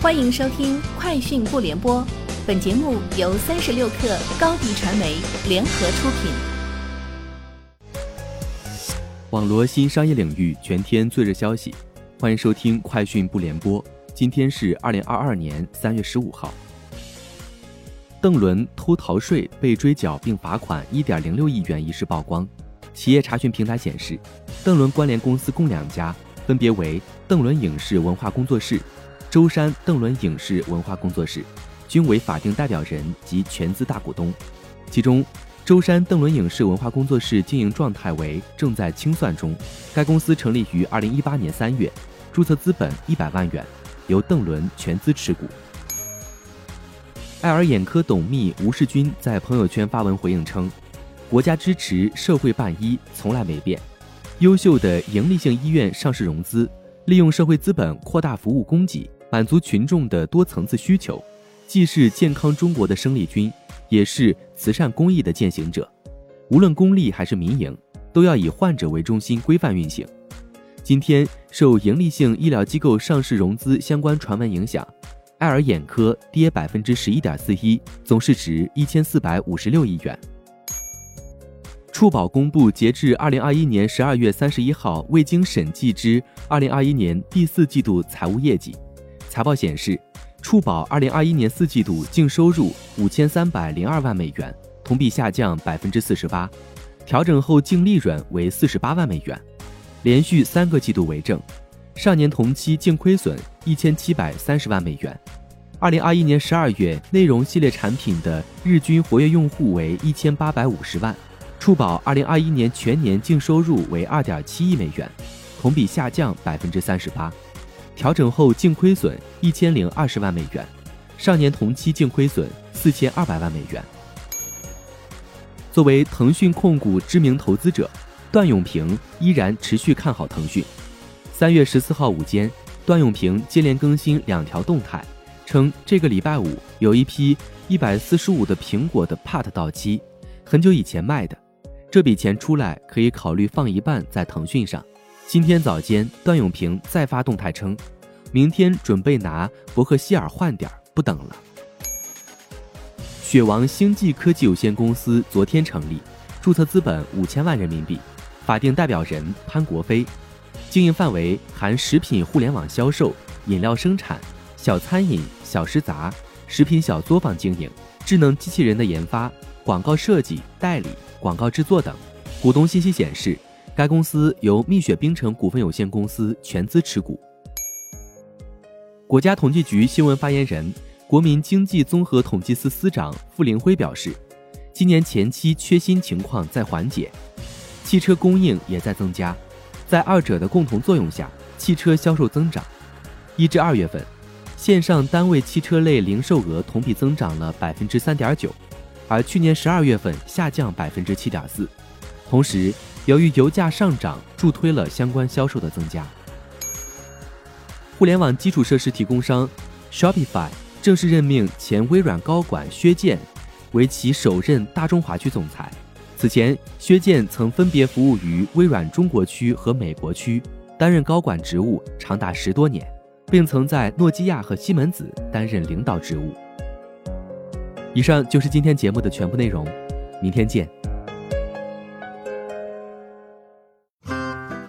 欢迎收听《快讯不联播》，本节目由三十六克高低传媒联合出品。网罗新商业领域全天最热消息，欢迎收听《快讯不联播》。今天是二零二二年三月十五号。邓伦偷逃税被追缴并罚款一点零六亿元一事曝光，企业查询平台显示，邓伦关联公司共两家，分别为邓伦影视文化工作室。舟山邓伦影视文化工作室均为法定代表人及全资大股东，其中舟山邓伦影视文化工作室经营状态为正在清算中。该公司成立于二零一八年三月，注册资本一百万元，由邓伦全资持股。爱尔眼科董秘吴世军在朋友圈发文回应称：“国家支持社会办医从来没变，优秀的盈利性医院上市融资，利用社会资本扩大服务供给。”满足群众的多层次需求，既是健康中国的生力军，也是慈善公益的践行者。无论公立还是民营，都要以患者为中心，规范运行。今天受盈利性医疗机构上市融资相关传闻影响，爱尔眼科跌百分之十一点四一，总市值一千四百五十六亿元。触保公布截至二零二一年十二月三十一号未经审计之二零二一年第四季度财务业绩。财报显示，触宝二零二一年四季度净收入五千三百零二万美元，同比下降百分之四十八，调整后净利润为四十八万美元，连续三个季度为正。上年同期净亏损一千七百三十万美元。二零二一年十二月，内容系列产品的日均活跃用户为一千八百五十万。触宝二零二一年全年净收入为二点七亿美元，同比下降百分之三十八。调整后净亏损一千零二十万美元，上年同期净亏损四千二百万美元。作为腾讯控股知名投资者，段永平依然持续看好腾讯。三月十四号午间，段永平接连更新两条动态，称这个礼拜五有一批一百四十五的苹果的 Part 到期，很久以前卖的，这笔钱出来可以考虑放一半在腾讯上。今天早间，段永平再发动态称，明天准备拿伯克希尔换点儿，不等了。雪王星际科技有限公司昨天成立，注册资本五千万人民币，法定代表人潘国飞，经营范围含食品互联网销售、饮料生产、小餐饮、小食杂、食品小作坊经营、智能机器人的研发、广告设计、代理、广告制作等。股东信息显示。该公司由蜜雪冰城股份有限公司全资持股。国家统计局新闻发言人、国民经济综合统计司司长傅凌辉表示，今年前期缺芯情况在缓解，汽车供应也在增加，在二者的共同作用下，汽车销售增长。一至二月份，线上单位汽车类零售额同比增长了百分之三点九，而去年十二月份下降百分之七点四。同时，由于油价上涨，助推了相关销售的增加。互联网基础设施提供商 Shopify 正式任命前微软高管薛建为其首任大中华区总裁。此前，薛建曾分别服务于微软中国区和美国区，担任高管职务长达十多年，并曾在诺基亚和西门子担任领导职务。以上就是今天节目的全部内容，明天见。